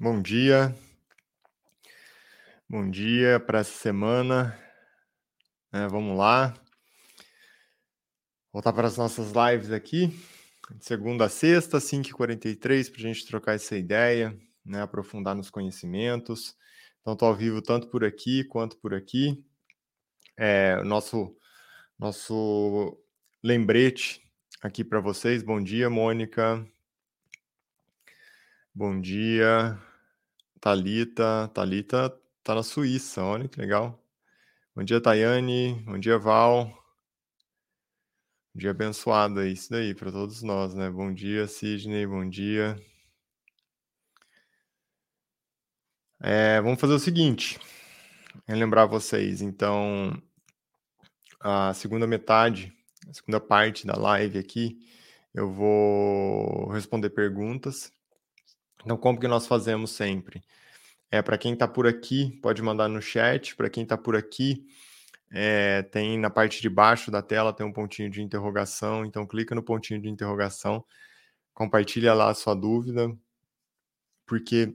Bom dia. Bom dia para essa semana. É, vamos lá. Voltar para as nossas lives aqui, de segunda a sexta, 5h43, para a gente trocar essa ideia, né, aprofundar nos conhecimentos. Então, estou ao vivo tanto por aqui quanto por aqui. É, nosso, nosso lembrete aqui para vocês. Bom dia, Mônica. Bom dia, Talita. Talita tá na Suíça, olha que legal. Bom dia, Tayane. Bom dia, Val. Um dia abençoado aí, isso daí para todos nós, né? Bom dia, Sidney. Bom dia. É, vamos fazer o seguinte, relembrar vocês. Então, a segunda metade, a segunda parte da live aqui, eu vou responder perguntas então, como que nós fazemos sempre? É para quem está por aqui, pode mandar no chat. Para quem está por aqui, é, tem na parte de baixo da tela tem um pontinho de interrogação. Então, clica no pontinho de interrogação, compartilha lá a sua dúvida, porque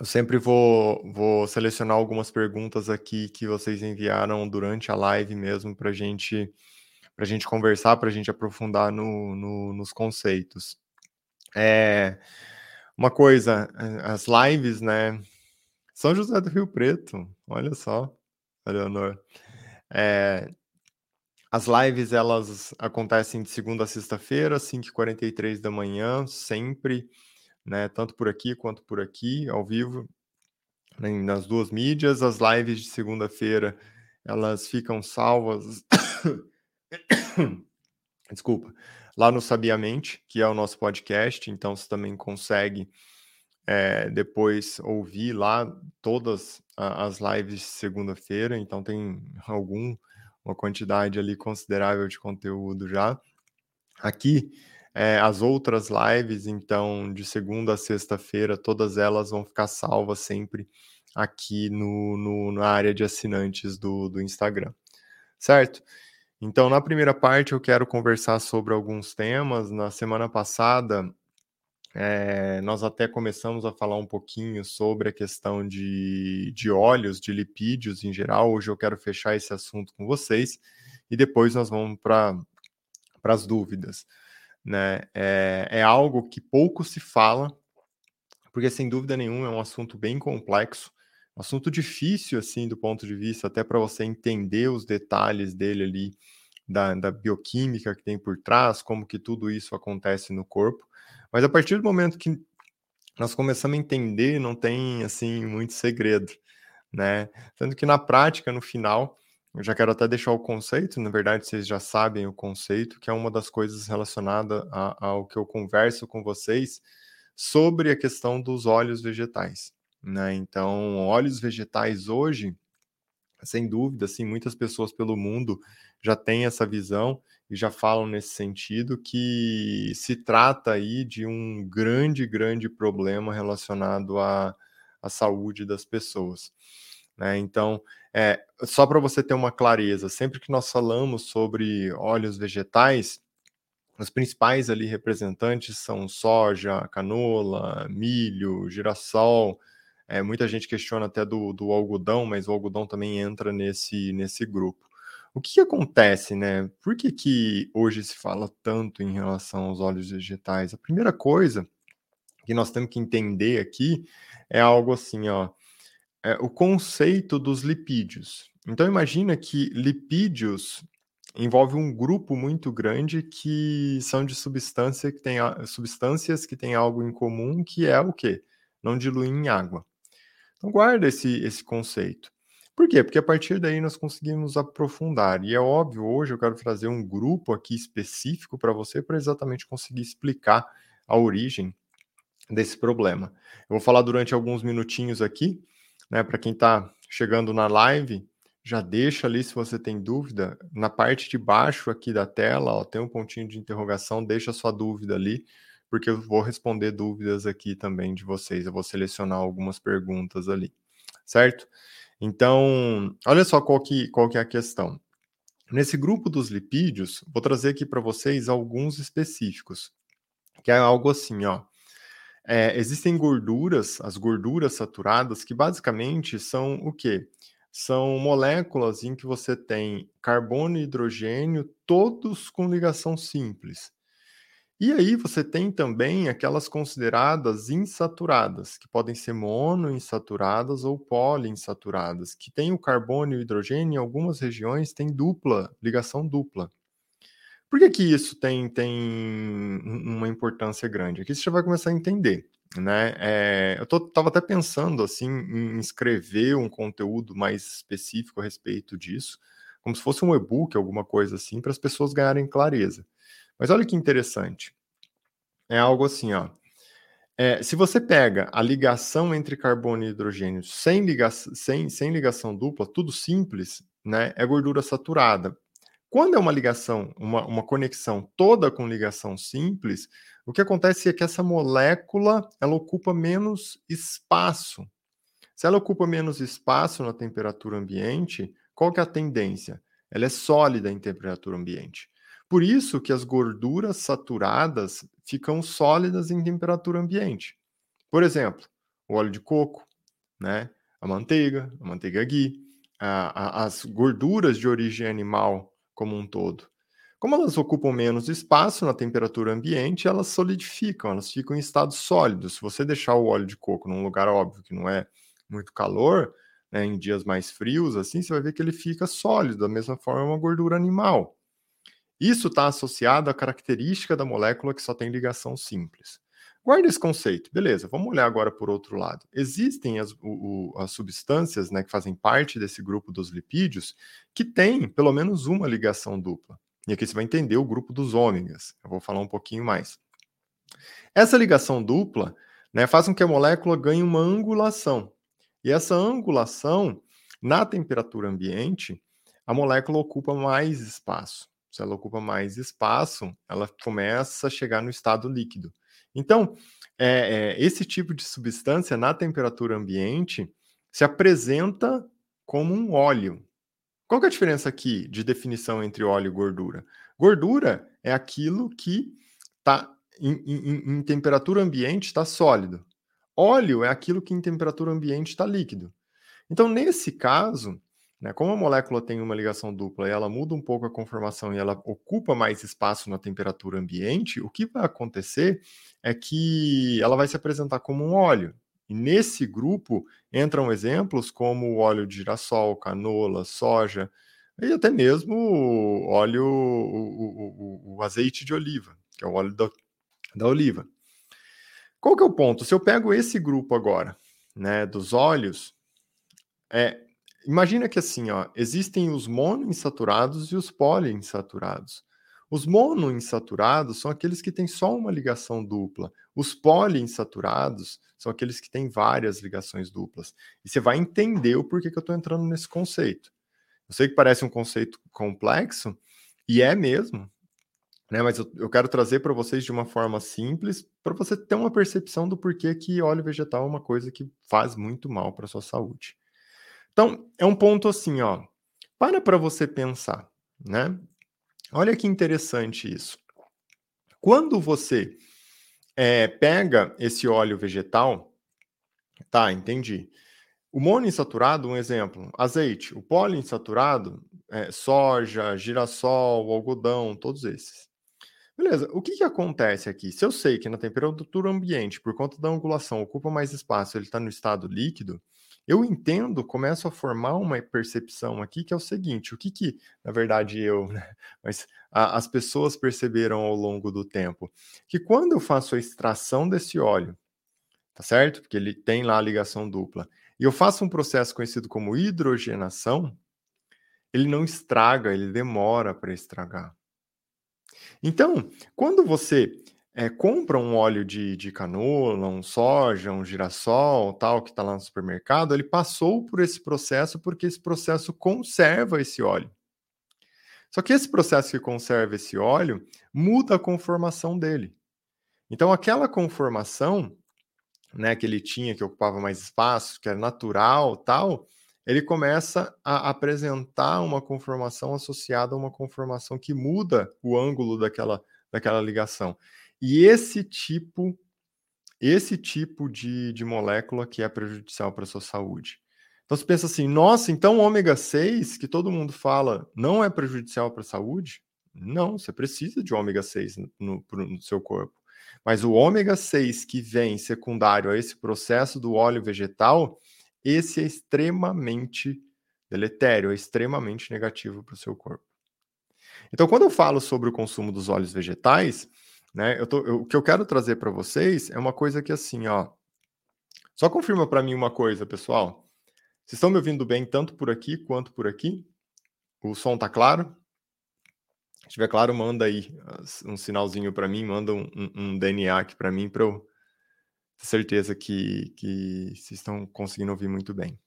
eu sempre vou, vou selecionar algumas perguntas aqui que vocês enviaram durante a live mesmo para gente, a gente conversar, para a gente aprofundar no, no, nos conceitos. É, uma coisa, eh, as lives, né? São José do Rio Preto, olha só, Leonor. É, as lives, elas acontecem de segunda a sexta-feira, 5h43 da manhã, sempre, né? Tanto por aqui quanto por aqui, ao vivo, né, nas duas mídias. As lives de segunda-feira, elas ficam salvas. Desculpa lá no Sabiamente, que é o nosso podcast, então você também consegue é, depois ouvir lá todas as lives de segunda-feira, então tem algum uma quantidade ali considerável de conteúdo já. Aqui, é, as outras lives, então, de segunda a sexta-feira, todas elas vão ficar salvas sempre aqui no, no, na área de assinantes do, do Instagram, certo? Então, na primeira parte, eu quero conversar sobre alguns temas. Na semana passada, é, nós até começamos a falar um pouquinho sobre a questão de, de óleos, de lipídios em geral. Hoje eu quero fechar esse assunto com vocês e depois nós vamos para as dúvidas. Né? É, é algo que pouco se fala, porque sem dúvida nenhuma é um assunto bem complexo, um assunto difícil assim do ponto de vista até para você entender os detalhes dele ali da, da bioquímica que tem por trás, como que tudo isso acontece no corpo. Mas a partir do momento que nós começamos a entender, não tem assim muito segredo, né? Tanto que na prática, no final, eu já quero até deixar o conceito, na verdade vocês já sabem o conceito, que é uma das coisas relacionada a, ao que eu converso com vocês sobre a questão dos óleos vegetais, né? Então, óleos vegetais hoje, sem dúvida, assim, muitas pessoas pelo mundo já têm essa visão e já falam nesse sentido que se trata aí de um grande, grande problema relacionado à, à saúde das pessoas. Né? Então, é, só para você ter uma clareza, sempre que nós falamos sobre óleos vegetais, os principais ali representantes são soja, canola, milho, girassol. É, muita gente questiona até do, do algodão, mas o algodão também entra nesse, nesse grupo. O que, que acontece, né? Por que, que hoje se fala tanto em relação aos óleos vegetais? A primeira coisa que nós temos que entender aqui é algo assim, ó, é o conceito dos lipídios. Então imagina que lipídios envolve um grupo muito grande que são de substância que tem, substâncias que têm algo em comum, que é o quê? Não diluir em água. Então guarda esse, esse conceito. Por quê? Porque a partir daí nós conseguimos aprofundar. E é óbvio, hoje eu quero trazer um grupo aqui específico para você para exatamente conseguir explicar a origem desse problema. Eu vou falar durante alguns minutinhos aqui, né? Para quem está chegando na live, já deixa ali se você tem dúvida. Na parte de baixo aqui da tela, ó, tem um pontinho de interrogação, deixa a sua dúvida ali, porque eu vou responder dúvidas aqui também de vocês. Eu vou selecionar algumas perguntas ali, certo? Então, olha só qual que, qual que é a questão. Nesse grupo dos lipídios, vou trazer aqui para vocês alguns específicos, que é algo assim, ó. é, existem gorduras, as gorduras saturadas, que basicamente são o quê? São moléculas em que você tem carbono e hidrogênio, todos com ligação simples. E aí você tem também aquelas consideradas insaturadas, que podem ser monoinsaturadas ou poliinsaturadas, que tem o carbono e o hidrogênio em algumas regiões tem dupla, ligação dupla. Por que, que isso tem, tem uma importância grande? Aqui você já vai começar a entender. Né? É, eu estava até pensando assim em escrever um conteúdo mais específico a respeito disso, como se fosse um e-book, alguma coisa assim, para as pessoas ganharem clareza. Mas olha que interessante. É algo assim, ó. É, se você pega a ligação entre carbono e hidrogênio sem, liga sem, sem ligação dupla, tudo simples, né, é gordura saturada. Quando é uma ligação, uma, uma conexão toda com ligação simples, o que acontece é que essa molécula ela ocupa menos espaço. Se ela ocupa menos espaço na temperatura ambiente, qual que é a tendência? Ela é sólida em temperatura ambiente. Por isso que as gorduras saturadas ficam sólidas em temperatura ambiente. Por exemplo, o óleo de coco, né? a manteiga, a manteiga ghee, a, a, as gorduras de origem animal como um todo. Como elas ocupam menos espaço na temperatura ambiente, elas solidificam, elas ficam em estado sólido. Se você deixar o óleo de coco num lugar óbvio que não é muito calor, né, em dias mais frios, assim, você vai ver que ele fica sólido, da mesma forma uma gordura animal. Isso está associado à característica da molécula que só tem ligação simples. Guarda esse conceito, beleza. Vamos olhar agora por outro lado. Existem as, o, as substâncias né, que fazem parte desse grupo dos lipídios que têm pelo menos uma ligação dupla. E aqui você vai entender o grupo dos ômegas. Eu vou falar um pouquinho mais. Essa ligação dupla né, faz com que a molécula ganhe uma angulação. E essa angulação, na temperatura ambiente, a molécula ocupa mais espaço. Se ela ocupa mais espaço, ela começa a chegar no estado líquido. Então, é, é, esse tipo de substância na temperatura ambiente se apresenta como um óleo. Qual que é a diferença aqui de definição entre óleo e gordura? Gordura é aquilo que está em, em, em temperatura ambiente está sólido. Óleo é aquilo que em temperatura ambiente está líquido. Então, nesse caso, né? Como a molécula tem uma ligação dupla e ela muda um pouco a conformação e ela ocupa mais espaço na temperatura ambiente, o que vai acontecer é que ela vai se apresentar como um óleo. E nesse grupo entram exemplos como o óleo de girassol, canola, soja e até mesmo óleo, o, o, o azeite de oliva, que é o óleo da, da oliva. Qual que é o ponto? Se eu pego esse grupo agora, né, dos óleos, é, Imagina que assim, ó, existem os monoinsaturados e os poliinsaturados. Os monoinsaturados são aqueles que têm só uma ligação dupla. Os poliinsaturados são aqueles que têm várias ligações duplas. E você vai entender o porquê que eu estou entrando nesse conceito. Eu sei que parece um conceito complexo, e é mesmo, né? Mas eu, eu quero trazer para vocês de uma forma simples, para você ter uma percepção do porquê que óleo vegetal é uma coisa que faz muito mal para a sua saúde. Então, é um ponto assim, ó. Para para você pensar, né? Olha que interessante isso. Quando você é, pega esse óleo vegetal, tá, entendi. O monoinsaturado, um exemplo, azeite. O poliinsaturado, é, soja, girassol, algodão, todos esses. Beleza, o que, que acontece aqui? Se eu sei que na temperatura ambiente, por conta da angulação, ocupa mais espaço, ele está no estado líquido, eu entendo, começo a formar uma percepção aqui que é o seguinte: o que que, na verdade, eu, né, mas a, as pessoas perceberam ao longo do tempo? Que quando eu faço a extração desse óleo, tá certo? Porque ele tem lá a ligação dupla, e eu faço um processo conhecido como hidrogenação, ele não estraga, ele demora para estragar. Então, quando você é, compra um óleo de, de canola, um soja, um girassol, tal, que está lá no supermercado, ele passou por esse processo porque esse processo conserva esse óleo. Só que esse processo que conserva esse óleo muda a conformação dele. Então, aquela conformação né, que ele tinha, que ocupava mais espaço, que era natural, tal, ele começa a apresentar uma conformação associada a uma conformação que muda o ângulo daquela, daquela ligação. E esse tipo, esse tipo de, de molécula que é prejudicial para a sua saúde. Então você pensa assim, nossa, então ômega 6, que todo mundo fala, não é prejudicial para a saúde? Não, você precisa de ômega 6 no, no, no seu corpo. Mas o ômega 6 que vem secundário a esse processo do óleo vegetal, esse é extremamente deletério, é extremamente negativo para o seu corpo. Então, quando eu falo sobre o consumo dos óleos vegetais, né, eu tô, eu, o que eu quero trazer para vocês é uma coisa que assim, ó. Só confirma para mim uma coisa, pessoal. Vocês estão me ouvindo bem tanto por aqui quanto por aqui? O som tá claro? Se estiver claro, manda aí um sinalzinho para mim, manda um, um, DNA aqui para mim para eu ter certeza que, que vocês estão conseguindo ouvir muito bem.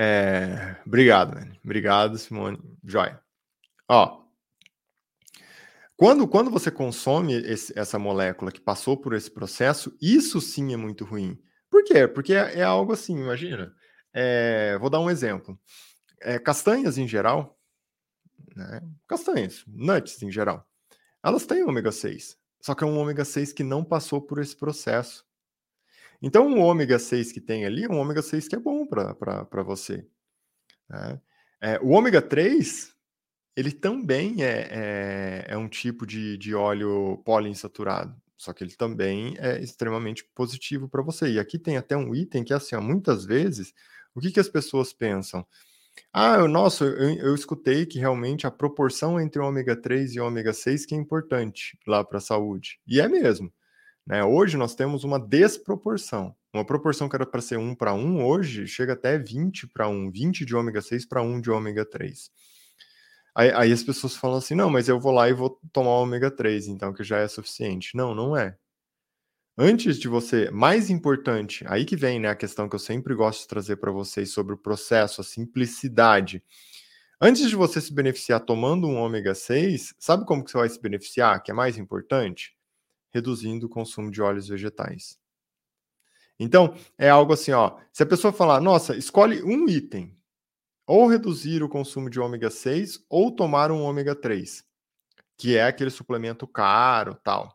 É, obrigado, man. obrigado, Simone. Joia. Ó, quando, quando você consome esse, essa molécula que passou por esse processo, isso sim é muito ruim. Por quê? Porque é, é algo assim, imagina. É, vou dar um exemplo. É, castanhas em geral, né? castanhas, nuts em geral, elas têm ômega 6. Só que é um ômega 6 que não passou por esse processo. Então, o ômega 6 que tem ali é um ômega 6 que é bom para você. Né? É, o ômega 3, ele também é, é, é um tipo de, de óleo poliinsaturado, só que ele também é extremamente positivo para você. E aqui tem até um item que, assim, ó, muitas vezes, o que, que as pessoas pensam? Ah, nossa, eu, eu escutei que realmente a proporção entre ômega 3 e ômega 6 que é importante lá para a saúde. E é mesmo. Né? Hoje nós temos uma desproporção. Uma proporção que era para ser 1 para 1, hoje chega até 20 para 1, 20 de ômega 6 para 1 de ômega 3. Aí, aí, as pessoas falam assim: não, mas eu vou lá e vou tomar ômega 3, então, que já é suficiente. Não, não é. Antes de você, mais importante, aí que vem né, a questão que eu sempre gosto de trazer para vocês sobre o processo, a simplicidade. Antes de você se beneficiar tomando um ômega 6, sabe como que você vai se beneficiar? Que é mais importante? reduzindo o consumo de óleos vegetais. Então, é algo assim, ó, se a pessoa falar, nossa, escolhe um item, ou reduzir o consumo de ômega 6 ou tomar um ômega 3, que é aquele suplemento caro, tal. O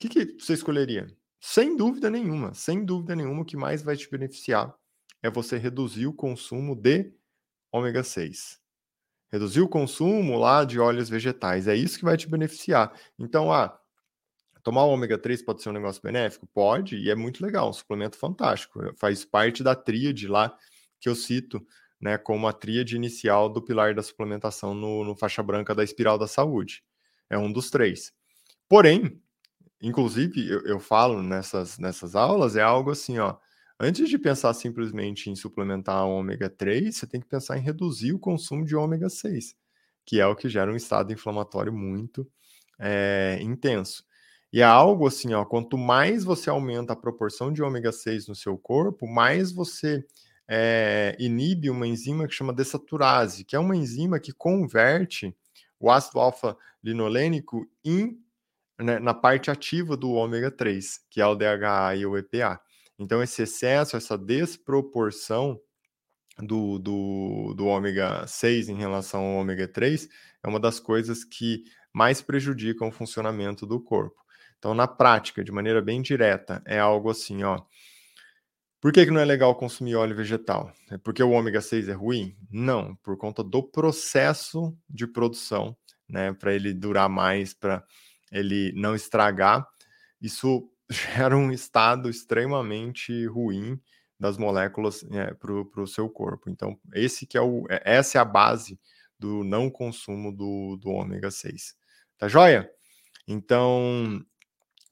que, que você escolheria? Sem dúvida nenhuma, sem dúvida nenhuma, o que mais vai te beneficiar é você reduzir o consumo de ômega 6. Reduzir o consumo lá de óleos vegetais, é isso que vai te beneficiar. Então, ah, Tomar o ômega 3 pode ser um negócio benéfico? Pode, e é muito legal, um suplemento fantástico. Faz parte da tríade lá que eu cito, né, como a tríade inicial do pilar da suplementação no, no faixa branca da espiral da saúde. É um dos três. Porém, inclusive, eu, eu falo nessas, nessas aulas, é algo assim, ó. Antes de pensar simplesmente em suplementar o ômega 3, você tem que pensar em reduzir o consumo de ômega 6, que é o que gera um estado inflamatório muito é, intenso. E é algo assim, ó, quanto mais você aumenta a proporção de ômega 6 no seu corpo, mais você é, inibe uma enzima que chama desaturase, que é uma enzima que converte o ácido alfa-linolênico em, né, na parte ativa do ômega 3, que é o DHA e o EPA. Então, esse excesso, essa desproporção do, do, do ômega 6 em relação ao ômega 3 é uma das coisas que mais prejudicam o funcionamento do corpo. Então, na prática, de maneira bem direta, é algo assim, ó. Por que, que não é legal consumir óleo vegetal? É porque o ômega 6 é ruim? Não, por conta do processo de produção, né? Para ele durar mais, para ele não estragar. Isso gera um estado extremamente ruim das moléculas é, para o seu corpo. Então, esse que é o, é, essa é a base do não consumo do, do ômega 6. Tá joia? Então,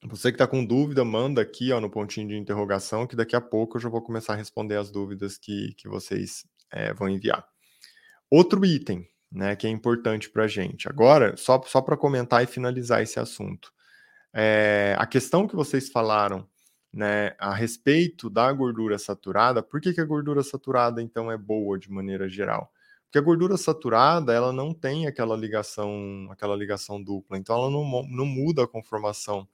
você que está com dúvida, manda aqui ó, no pontinho de interrogação, que daqui a pouco eu já vou começar a responder as dúvidas que, que vocês é, vão enviar. Outro item né, que é importante para a gente. Agora, só, só para comentar e finalizar esse assunto. É, a questão que vocês falaram né, a respeito da gordura saturada, por que, que a gordura saturada, então, é boa de maneira geral? Porque a gordura saturada, ela não tem aquela ligação, aquela ligação dupla, então ela não, não muda a conformação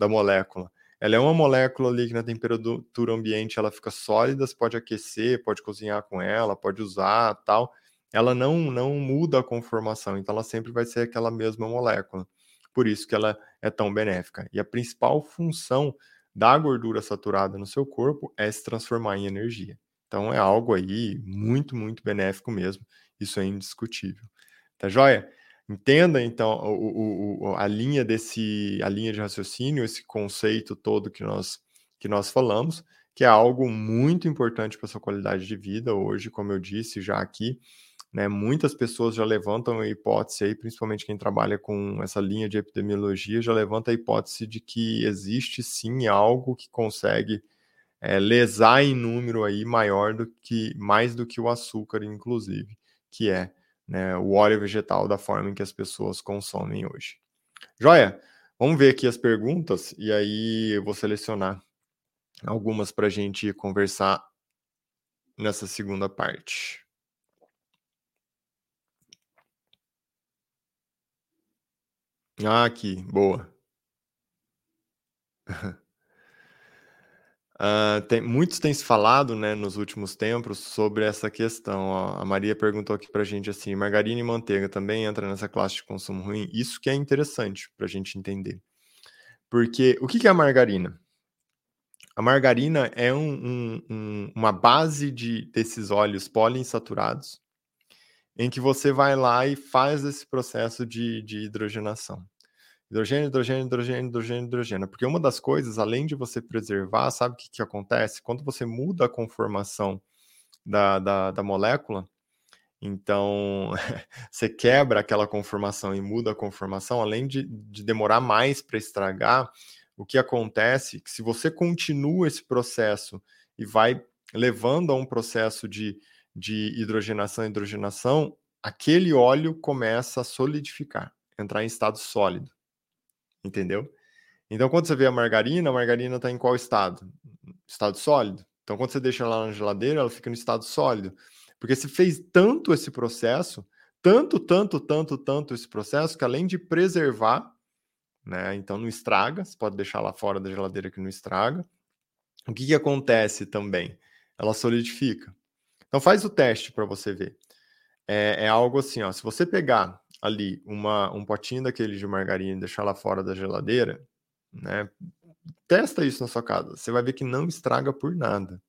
da molécula. Ela é uma molécula ali que na temperatura ambiente ela fica sólida, você pode aquecer, pode cozinhar com ela, pode usar, tal. Ela não não muda a conformação, então ela sempre vai ser aquela mesma molécula. por isso que ela é tão benéfica. E a principal função da gordura saturada no seu corpo é se transformar em energia. Então é algo aí muito, muito benéfico mesmo. Isso é indiscutível. Tá joia? Entenda então o, o, a linha desse, a linha de raciocínio, esse conceito todo que nós que nós falamos, que é algo muito importante para sua qualidade de vida hoje, como eu disse já aqui, né? Muitas pessoas já levantam a hipótese aí, principalmente quem trabalha com essa linha de epidemiologia, já levanta a hipótese de que existe sim algo que consegue é, lesar em número aí maior do que mais do que o açúcar, inclusive, que é né, o óleo vegetal da forma em que as pessoas consomem hoje. Joia? Vamos ver aqui as perguntas e aí eu vou selecionar algumas para a gente conversar nessa segunda parte. Ah, aqui, boa. Uh, tem, muitos têm se falado, né, nos últimos tempos sobre essa questão. Ó. A Maria perguntou aqui para a gente assim: margarina e manteiga também entra nessa classe de consumo ruim? Isso que é interessante para a gente entender. Porque o que, que é a margarina? A margarina é um, um, um, uma base de, desses óleos poliinsaturados em que você vai lá e faz esse processo de, de hidrogenação. Hidrogênio, hidrogênio, hidrogênio, hidrogênio, hidrogênio. Porque uma das coisas, além de você preservar, sabe o que, que acontece? Quando você muda a conformação da, da, da molécula, então você quebra aquela conformação e muda a conformação, além de, de demorar mais para estragar, o que acontece é que se você continua esse processo e vai levando a um processo de, de hidrogenação hidrogenação, aquele óleo começa a solidificar, entrar em estado sólido. Entendeu? Então, quando você vê a margarina, a margarina está em qual estado? Estado sólido. Então, quando você deixa ela na geladeira, ela fica no estado sólido. Porque você fez tanto esse processo, tanto, tanto, tanto, tanto esse processo, que além de preservar, né? Então não estraga, você pode deixar lá fora da geladeira que não estraga. O que, que acontece também? Ela solidifica. Então faz o teste para você ver. É, é, algo assim, ó. Se você pegar ali uma, um potinho daquele de margarina e deixar lá fora da geladeira, né? Testa isso na sua casa. Você vai ver que não estraga por nada.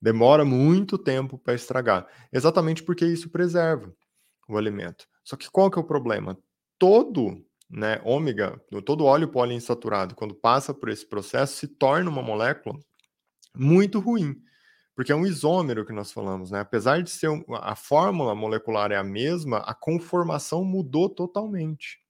Demora muito tempo para estragar. Exatamente porque isso preserva o alimento. Só que qual que é o problema? Todo né, ômega, todo óleo poliinsaturado, quando passa por esse processo, se torna uma molécula muito ruim porque é um isômero que nós falamos, né? Apesar de ser um, a fórmula molecular é a mesma, a conformação mudou totalmente.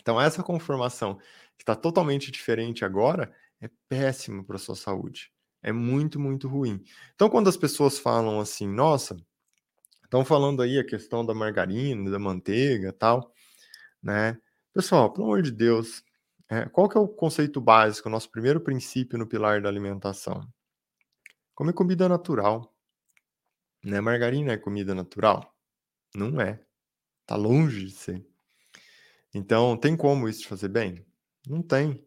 Então essa conformação que está totalmente diferente agora é péssima para a sua saúde. É muito, muito ruim. Então quando as pessoas falam assim, nossa, estão falando aí a questão da margarina, da manteiga, tal, né? Pessoal, pelo amor de Deus, é, qual que é o conceito básico, o nosso primeiro princípio no pilar da alimentação? Come comida natural. Né? Margarina é comida natural? Não é. Tá longe de ser. Então, tem como isso fazer bem? Não tem.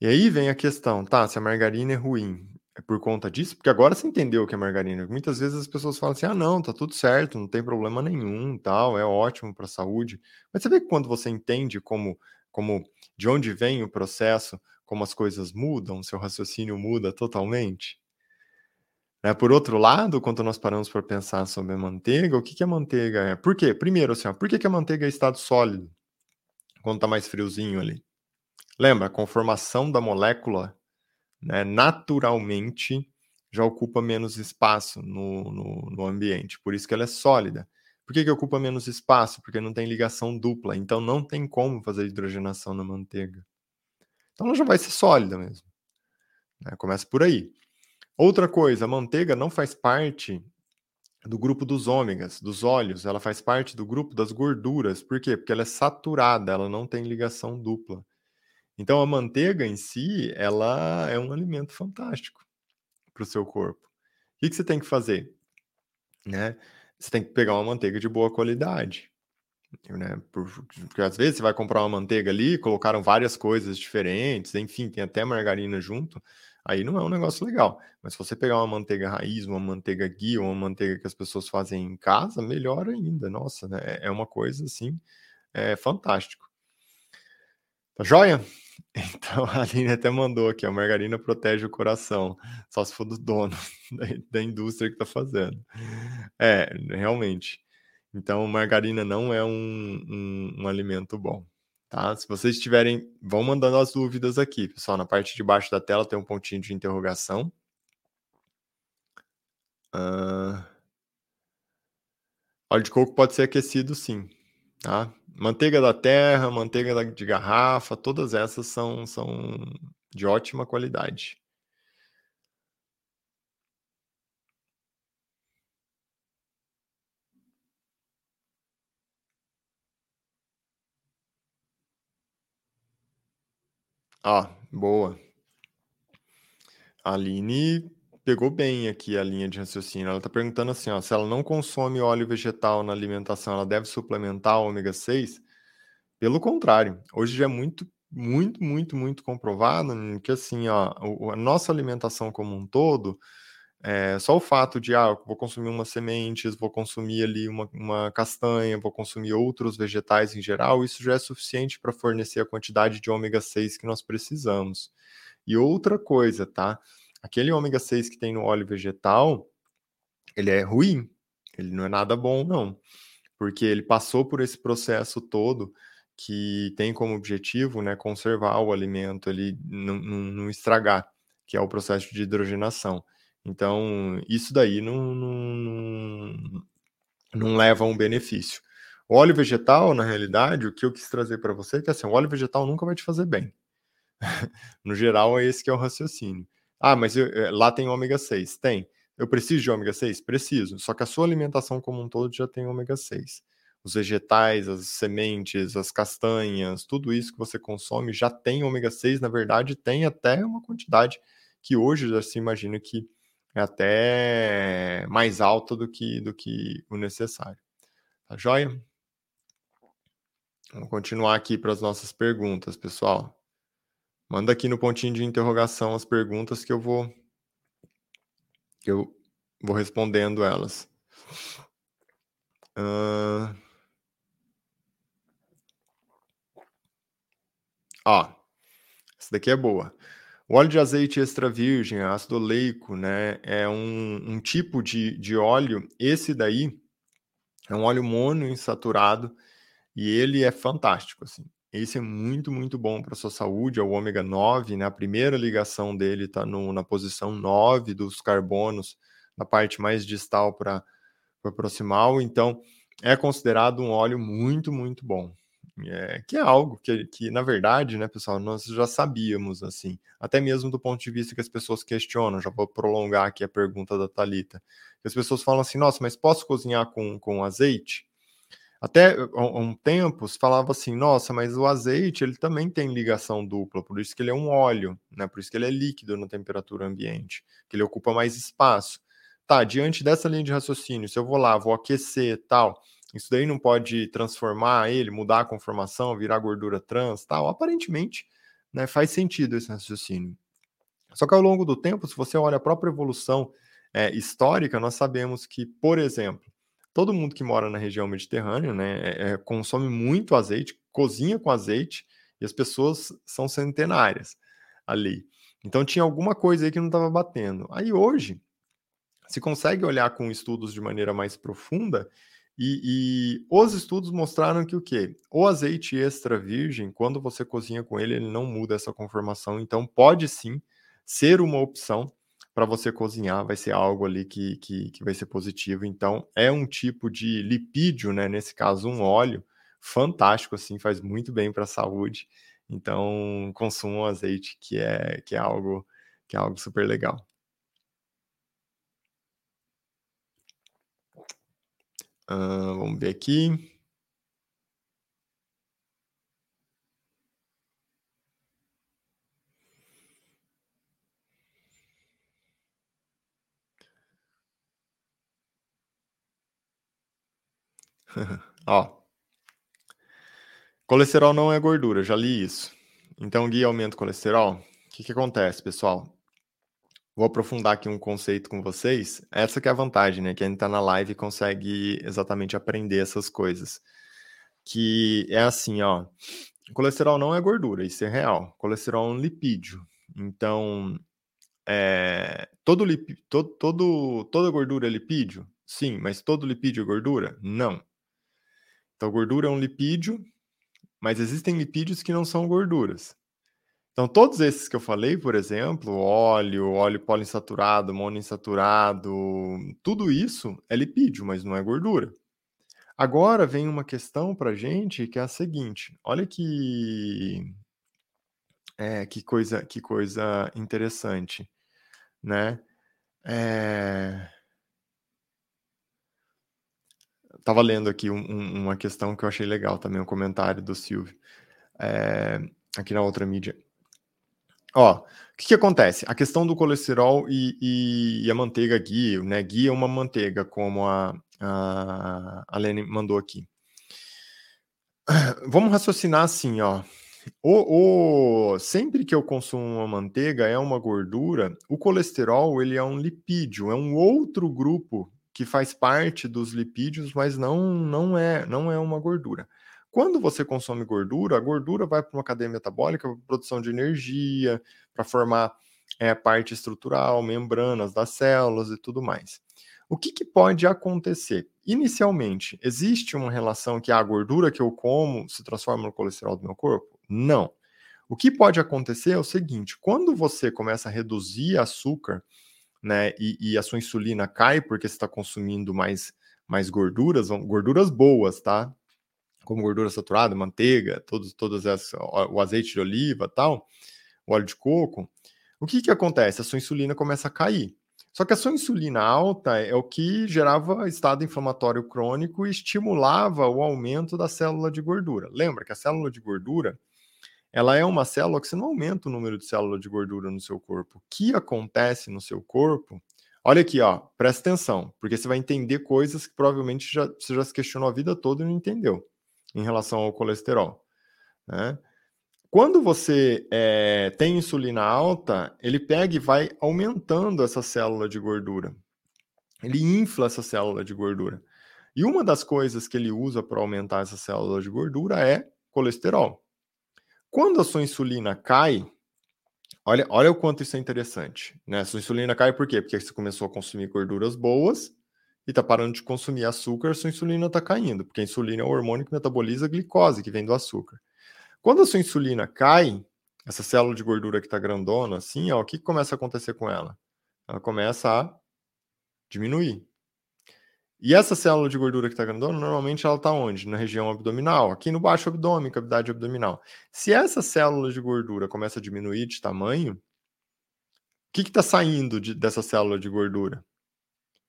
E aí vem a questão, tá? Se a margarina é ruim, é por conta disso? Porque agora você entendeu o que é margarina. Muitas vezes as pessoas falam assim: ah, não, tá tudo certo, não tem problema nenhum, tal, é ótimo para a saúde. Mas você vê que quando você entende como, como de onde vem o processo, como as coisas mudam, seu raciocínio muda totalmente? Né? Por outro lado, quando nós paramos para pensar sobre a manteiga, o que, que a manteiga é? Por quê? Primeiro, assim, ó, por que, que a manteiga é estado sólido quando está mais friozinho ali? Lembra, a conformação da molécula né, naturalmente já ocupa menos espaço no, no, no, ambiente, por isso que ela é sólida. Por que, que ocupa menos espaço? Porque não tem ligação dupla, então não tem como fazer hidrogenação na manteiga. Então ela já vai ser sólida mesmo. Né? Começa por aí. Outra coisa, a manteiga não faz parte do grupo dos ômegas, dos óleos, ela faz parte do grupo das gorduras. Por quê? Porque ela é saturada, ela não tem ligação dupla. Então a manteiga em si, ela é um alimento fantástico para o seu corpo. O que, que você tem que fazer? Né? Você tem que pegar uma manteiga de boa qualidade. Né? Porque às vezes você vai comprar uma manteiga ali, colocaram várias coisas diferentes, enfim, tem até margarina junto aí não é um negócio legal. Mas se você pegar uma manteiga raiz, uma manteiga ghee, uma manteiga que as pessoas fazem em casa, melhor ainda. Nossa, né? É, é uma coisa assim, é fantástico. Tá joia? Então a Aline até mandou aqui, a margarina protege o coração, só se for do dono da, indústria que está fazendo. É, realmente. Então margarina não é um, um, um, alimento bom, tá? Se vocês tiverem, vão mandando as dúvidas aqui, pessoal. Na parte de baixo da tela tem um pontinho de interrogação. Uh... Óleo de coco pode ser aquecido, sim. Tá? Manteiga da terra, manteiga de garrafa, todas essas são, são de ótima qualidade. Ah, boa. A Aline pegou bem aqui a linha de raciocínio. Ela está perguntando assim, ó, se ela não consome óleo vegetal na alimentação, ela deve suplementar ômega 6? Pelo contrário, hoje já é muito, muito, muito, muito comprovado que assim, ó, a nossa alimentação como um todo, é, só o fato de, ah, vou consumir umas sementes, vou consumir ali uma, uma castanha, vou consumir outros vegetais em geral, isso já é suficiente para fornecer a quantidade de ômega 6 que nós precisamos. E outra coisa, tá? aquele ômega 6 que tem no óleo vegetal, ele é ruim, ele não é nada bom, não. Porque ele passou por esse processo todo que tem como objetivo né, conservar o alimento, ele não, não, não estragar, que é o processo de hidrogenação. Então, isso daí não, não, não leva a um benefício. O óleo vegetal, na realidade, o que eu quis trazer para você é que assim, o óleo vegetal nunca vai te fazer bem. no geral, é esse que é o raciocínio. Ah, mas eu, eh, lá tem ômega 6. Tem. Eu preciso de ômega 6? Preciso. Só que a sua alimentação como um todo já tem ômega 6. Os vegetais, as sementes, as castanhas, tudo isso que você consome já tem ômega 6. Na verdade, tem até uma quantidade que hoje já se imagina que até mais alta do que, do que o necessário. Tá joia? Vamos continuar aqui para as nossas perguntas, pessoal. Manda aqui no pontinho de interrogação as perguntas que eu vou que eu vou respondendo elas. Uh... Ó, essa daqui é boa. O óleo de azeite extra virgem, ácido oleico, né, é um, um tipo de, de óleo. Esse daí é um óleo monoinsaturado e ele é fantástico, assim. Esse é muito, muito bom para sua saúde, é o ômega 9, né? A primeira ligação dele está na posição 9 dos carbonos, na parte mais distal para proximal, então é considerado um óleo muito, muito bom. É, que é algo que, que, na verdade, né, pessoal, nós já sabíamos, assim, até mesmo do ponto de vista que as pessoas questionam, já vou prolongar aqui a pergunta da Talita. As pessoas falam assim, nossa, mas posso cozinhar com, com azeite? Até há um tempo se falava assim, nossa, mas o azeite ele também tem ligação dupla, por isso que ele é um óleo, né? Por isso que ele é líquido na temperatura ambiente, que ele ocupa mais espaço. Tá, diante dessa linha de raciocínio, se eu vou lá, vou aquecer tal, isso daí não pode transformar ele, mudar a conformação, virar gordura trans, tal. Aparentemente, né, faz sentido esse raciocínio. Só que ao longo do tempo, se você olha a própria evolução é, histórica, nós sabemos que, por exemplo, todo mundo que mora na região mediterrânea, né, é, é, consome muito azeite, cozinha com azeite, e as pessoas são centenárias ali. Então tinha alguma coisa aí que não estava batendo. Aí hoje se consegue olhar com estudos de maneira mais profunda e, e, os estudos mostraram que o quê? O azeite extra virgem, quando você cozinha com ele, ele não muda essa conformação, então pode sim ser uma opção para você cozinhar, vai ser algo ali que, que, que vai ser positivo. Então, é um tipo de lipídio, né? Nesse caso, um óleo fantástico, assim, faz muito bem para a saúde. Então, consumam azeite, que é, que é algo que é algo super legal. Uh, vamos ver aqui. Ó. Colesterol não é gordura, já li isso. Então, guia aumenta o colesterol. O que, que acontece, pessoal? Vou aprofundar aqui um conceito com vocês. Essa que é a vantagem, né? Quem está na live consegue exatamente aprender essas coisas. Que é assim, ó. colesterol não é gordura, isso é real. Colesterol é um lipídio. Então, é, todo, lip, todo, todo, toda gordura é lipídio? Sim, mas todo lipídio é gordura? Não. Então, gordura é um lipídio, mas existem lipídios que não são gorduras. Então, todos esses que eu falei, por exemplo, óleo, óleo poliinsaturado, monoinsaturado, tudo isso é lipídio, mas não é gordura. Agora vem uma questão para gente que é a seguinte: olha que é, que coisa que coisa interessante, né? É... Tava lendo aqui um, um, uma questão que eu achei legal também, um comentário do Silvio, é, aqui na outra mídia. Ó, o que, que acontece? A questão do colesterol e, e, e a manteiga ghee, né? Ghee é uma manteiga, como a, a, a Lene mandou aqui. Vamos raciocinar assim, ó. O, o, sempre que eu consumo uma manteiga é uma gordura, o colesterol ele é um lipídio, é um outro grupo que faz parte dos lipídios, mas não, não é não é uma gordura. Quando você consome gordura, a gordura vai para uma cadeia metabólica, para produção de energia, para formar é, parte estrutural, membranas das células e tudo mais. O que, que, pode acontecer? Inicialmente, existe uma relação que a gordura que eu como se transforma no colesterol do meu corpo? Não. O que pode acontecer é o seguinte: quando você começa a reduzir açúcar, né, e, e a sua insulina cai porque você está consumindo mais, mais gorduras, gorduras boas, tá? Como gordura saturada, manteiga, todos, todas as, o azeite de oliva, tal, o óleo de coco, o que que acontece? A sua insulina começa a cair. Só que a sua insulina alta é o que gerava estado inflamatório crônico e estimulava o aumento da célula de gordura. Lembra que a célula de gordura, ela é uma célula que você não aumenta o número de células de gordura no seu corpo. O que acontece no seu corpo Olha aqui, ó, presta atenção, porque você vai entender coisas que provavelmente já, você já se questionou a vida toda e não entendeu em relação ao colesterol. Né? Quando você é, tem insulina alta, ele pega e vai aumentando essa célula de gordura. Ele infla essa célula de gordura. E uma das coisas que ele usa para aumentar essa célula de gordura é colesterol. Quando a sua insulina cai, olha, olha o quanto isso é interessante. Né? A sua insulina cai por quê? Porque você começou a consumir gorduras boas e está parando de consumir açúcar, sua insulina está caindo, porque a insulina é o hormônio que metaboliza a glicose que vem do açúcar. Quando a sua insulina cai, essa célula de gordura que está grandona, assim, ó, o que começa a acontecer com ela? Ela começa a diminuir. E essa célula de gordura que está grandona, normalmente ela está onde? Na região abdominal, aqui no baixo abdômen, cavidade abdominal. Se essa célula de gordura começa a diminuir de tamanho, o que está saindo de, dessa célula de gordura?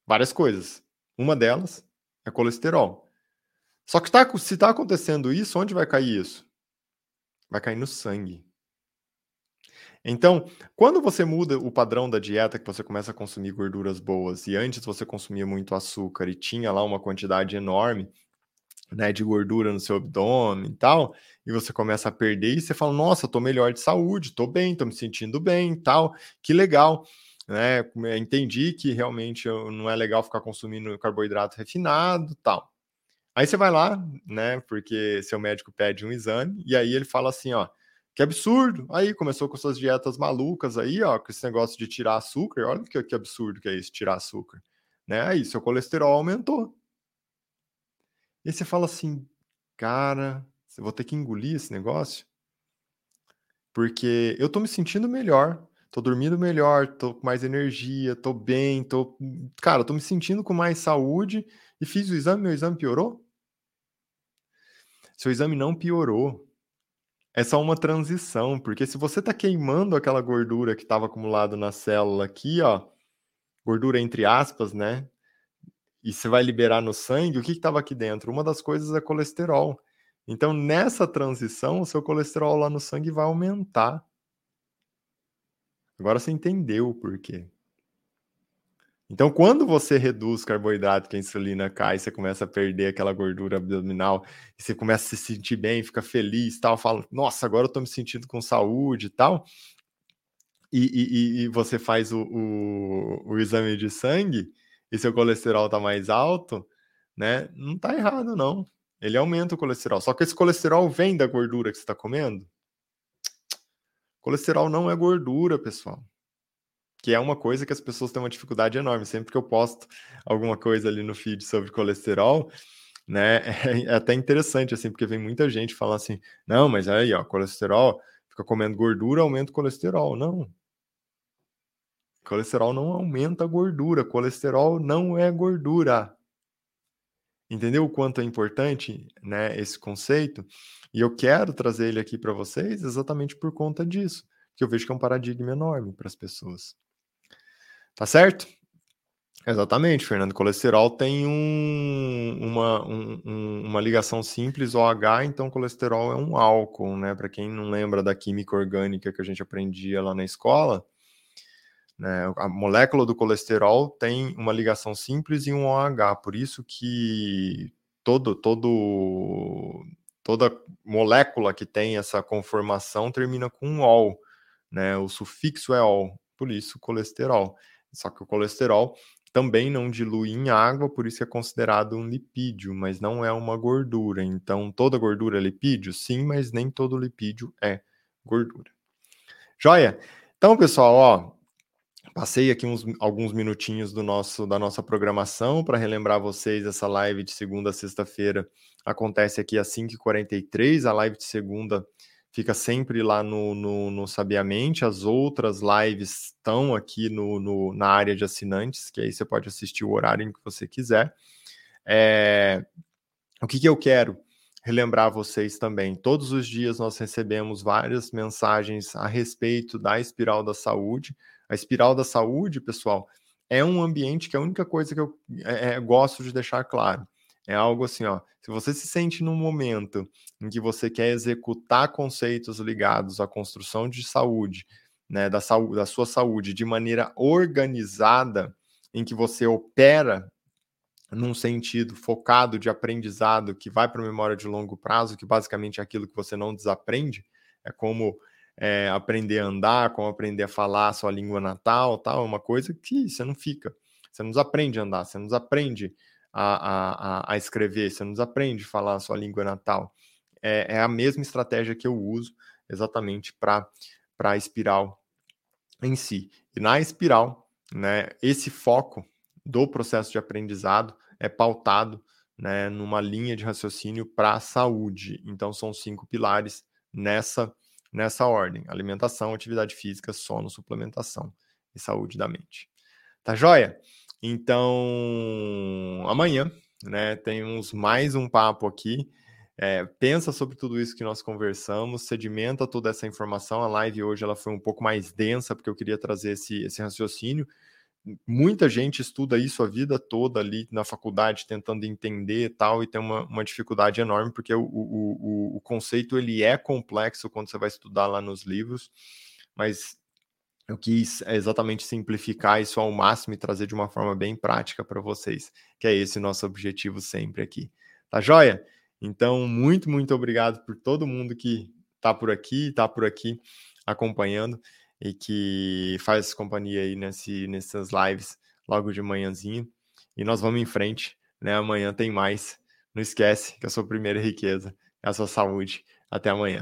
Várias coisas. Uma delas é colesterol. Só que tá, se está acontecendo isso, onde vai cair isso? Vai cair no sangue. Então, quando você muda o padrão da dieta, que você começa a consumir gorduras boas, e antes você consumia muito açúcar e tinha lá uma quantidade enorme né, de gordura no seu abdômen e tal, e você começa a perder, e você fala, nossa, tô melhor de saúde, tô bem, tô me sentindo bem tal, que legal né? Entendi que realmente não é legal ficar consumindo carboidrato refinado, tal. Aí você vai lá, né? Porque seu médico pede um exame e aí ele fala assim, ó, que absurdo. Aí começou com suas dietas malucas aí, ó, com esse negócio de tirar açúcar. Olha que, que absurdo que é isso, tirar açúcar, né? Aí seu colesterol aumentou. E você fala assim, cara, eu vou ter que engolir esse negócio, porque eu tô me sentindo melhor tô dormindo melhor, tô com mais energia, tô bem, tô. Cara, tô me sentindo com mais saúde e fiz o exame, meu exame piorou? Seu exame não piorou. É só uma transição, porque se você tá queimando aquela gordura que estava acumulada na célula aqui, ó, gordura entre aspas, né? E você vai liberar no sangue, o que estava aqui dentro? Uma das coisas é colesterol. Então, nessa transição, o seu colesterol lá no sangue vai aumentar. Agora você entendeu o porquê. Então, quando você reduz carboidrato, que a insulina cai, você começa a perder aquela gordura abdominal, você começa a se sentir bem, fica feliz, tal, fala, nossa, agora eu tô me sentindo com saúde e tal, e, e, e você faz o, o, o, exame de sangue, e seu colesterol tá mais alto, né? Não tá errado, não. ele aumenta o colesterol. Só que esse colesterol vem da gordura que você está comendo. Colesterol não é gordura, pessoal. Que é uma coisa que as pessoas têm uma dificuldade enorme. Sempre que eu posto alguma coisa ali no feed sobre colesterol, né? É até interessante, assim, porque vem muita gente falar assim: não, mas aí, ó, colesterol, fica comendo gordura, aumenta o colesterol. Não. Colesterol não aumenta a gordura. Colesterol não é gordura. Entendeu o quanto é importante, né, esse conceito? E eu quero trazer ele aqui para vocês exatamente por conta disso, que eu vejo que é um paradigma enorme para as pessoas. Tá certo? Exatamente, Fernando. Colesterol tem um, uma, um, uma ligação simples OH, então colesterol é um álcool, né? Para quem não lembra da química orgânica que a gente aprendia lá na escola, né? A molécula do colesterol tem uma ligação simples e um OH, por isso que todo, todo, toda molécula que tem essa conformação termina com um ol, né? O sufixo é ol, por isso colesterol. Só que o colesterol também não dilui em água, por isso é considerado um lipídio, mas não é uma gordura. Então, toda gordura é lipídio? Sim, mas nem todo lipídio é gordura. Joia? Então, pessoal, ó, Passei aqui uns, alguns minutinhos do nosso da nossa programação para relembrar vocês essa live de segunda a sexta-feira acontece aqui às 5h43. A live de segunda fica sempre lá no, no, no Sabiamente. As outras lives estão aqui no, no, na área de assinantes, que aí você pode assistir o horário em que você quiser. É... O que, que eu quero? relembrar vocês também. Todos os dias nós recebemos várias mensagens a respeito da espiral da saúde. A espiral da saúde, pessoal, é um ambiente que é a única coisa que eu é, é, gosto de deixar claro. É algo assim, ó. Se você se sente num momento em que você quer executar conceitos ligados à construção de saúde, né, da, saúde, da sua saúde de maneira organizada, em que você opera num sentido focado de aprendizado que vai para a memória de longo prazo, que basicamente é aquilo que você não desaprende, é como é, aprender a andar, como aprender a falar a sua língua natal, tal, é uma coisa que você não fica. Você não aprende a andar, você não aprende a, a, a escrever, você não aprende a falar a sua língua natal. É, é a mesma estratégia que eu uso exatamente para a espiral em si. E na espiral, né, esse foco do processo de aprendizado é pautado né, numa linha de raciocínio para a saúde. Então, são cinco pilares nessa nessa ordem: alimentação, atividade física, sono, suplementação e saúde da mente. Tá joia? Então, amanhã, né, temos mais um papo aqui. É, pensa sobre tudo isso que nós conversamos, sedimenta toda essa informação. A live hoje ela foi um pouco mais densa, porque eu queria trazer esse, esse raciocínio muita gente estuda isso a vida toda ali na faculdade, tentando entender e tal, e tem uma, uma dificuldade enorme, porque o, o, o, o, conceito ele é complexo quando você vai estudar lá nos livros, mas eu quis exatamente simplificar isso ao máximo e trazer de uma forma bem prática para vocês, que é esse nosso objetivo sempre aqui. Tá joia? Então, muito, muito obrigado por todo mundo que está por aqui, está por aqui acompanhando e que faz companhia aí nesse, nessas lives logo de manhãzinho. E nós vamos em frente, né? Amanhã tem mais. Não esquece que a sua primeira riqueza é a sua saúde. Até amanhã.